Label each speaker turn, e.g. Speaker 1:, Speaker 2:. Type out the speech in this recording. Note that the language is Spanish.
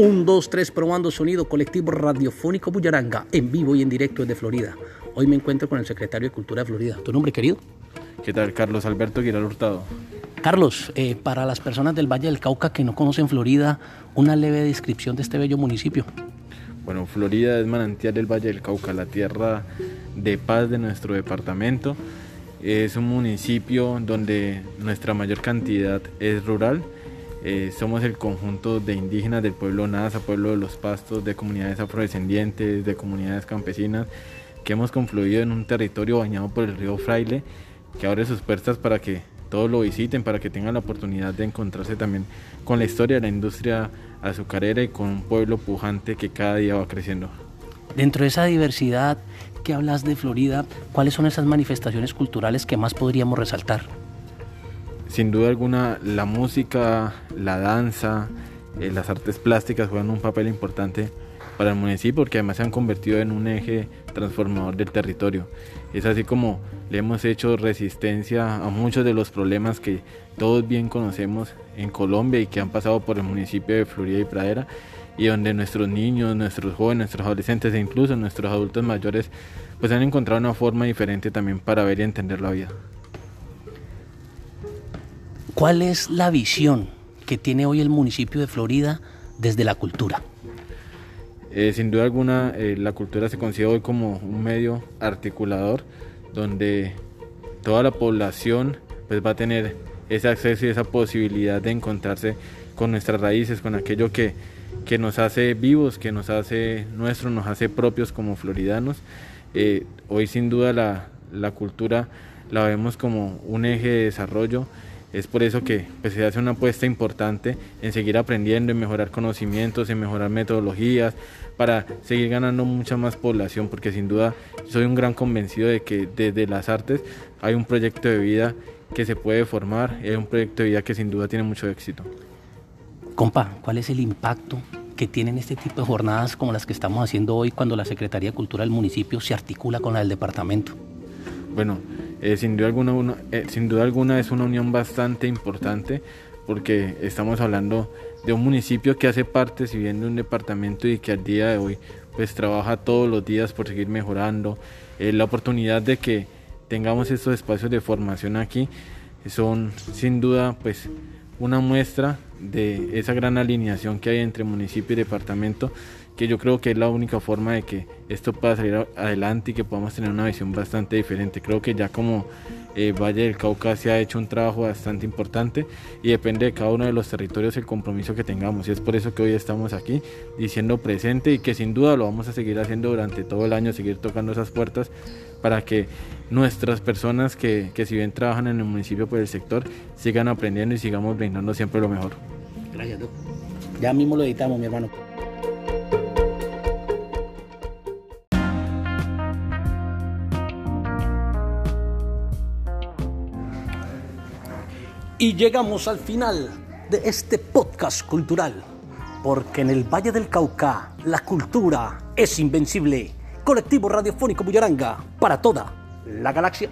Speaker 1: Un, dos, tres, probando sonido colectivo radiofónico Bullaranga, en vivo y en directo desde Florida. Hoy me encuentro con el secretario de Cultura de Florida. ¿Tu nombre, querido?
Speaker 2: ¿Qué tal? Carlos Alberto Giral Hurtado.
Speaker 1: Carlos, eh, para las personas del Valle del Cauca que no conocen Florida, una leve descripción de este bello municipio.
Speaker 2: Bueno, Florida es manantial del Valle del Cauca, la tierra de paz de nuestro departamento. Es un municipio donde nuestra mayor cantidad es rural eh, somos el conjunto de indígenas del pueblo Nasa, pueblo de los pastos, de comunidades afrodescendientes, de comunidades campesinas, que hemos confluido en un territorio bañado por el río Fraile, que abre sus puertas para que todos lo visiten, para que tengan la oportunidad de encontrarse también con la historia de la industria azucarera y con un pueblo pujante que cada día va creciendo.
Speaker 1: Dentro de esa diversidad que hablas de Florida, ¿cuáles son esas manifestaciones culturales que más podríamos resaltar?
Speaker 2: Sin duda alguna la música, la danza, eh, las artes plásticas juegan un papel importante para el municipio porque además se han convertido en un eje transformador del territorio. Es así como le hemos hecho resistencia a muchos de los problemas que todos bien conocemos en Colombia y que han pasado por el municipio de Florida y Pradera y donde nuestros niños, nuestros jóvenes, nuestros adolescentes e incluso nuestros adultos mayores pues han encontrado una forma diferente también para ver y entender la vida.
Speaker 1: ¿Cuál es la visión que tiene hoy el municipio de Florida desde la cultura?
Speaker 2: Eh, sin duda alguna, eh, la cultura se considera hoy como un medio articulador donde toda la población pues, va a tener ese acceso y esa posibilidad de encontrarse con nuestras raíces, con aquello que, que nos hace vivos, que nos hace nuestros, nos hace propios como floridanos. Eh, hoy sin duda la, la cultura la vemos como un eje de desarrollo es por eso que pues, se hace una apuesta importante en seguir aprendiendo, en mejorar conocimientos, en mejorar metodologías, para seguir ganando mucha más población, porque sin duda soy un gran convencido de que desde las artes hay un proyecto de vida que se puede formar, hay un proyecto de vida que sin duda tiene mucho éxito.
Speaker 1: Compa, ¿cuál es el impacto que tienen este tipo de jornadas como las que estamos haciendo hoy cuando la Secretaría de Cultura del municipio se articula con la del departamento?
Speaker 2: Bueno, eh, sin, duda alguna, eh, sin duda alguna es una unión bastante importante porque estamos hablando de un municipio que hace parte, si bien de un departamento y que al día de hoy pues trabaja todos los días por seguir mejorando. Eh, la oportunidad de que tengamos estos espacios de formación aquí son sin duda pues una muestra de esa gran alineación que hay entre municipio y departamento que yo creo que es la única forma de que esto pueda salir adelante y que podamos tener una visión bastante diferente. Creo que ya como eh, Valle del Cauca se ha hecho un trabajo bastante importante y depende de cada uno de los territorios el compromiso que tengamos. Y es por eso que hoy estamos aquí diciendo presente y que sin duda lo vamos a seguir haciendo durante todo el año, seguir tocando esas puertas para que nuestras personas que, que si bien trabajan en el municipio por el sector sigan aprendiendo y sigamos brindando siempre lo mejor.
Speaker 1: Gracias, Ya mismo lo editamos, mi hermano. Y llegamos al final de este podcast cultural, porque en el Valle del Cauca la cultura es invencible. Colectivo Radiofónico Bullaranga para toda la galaxia.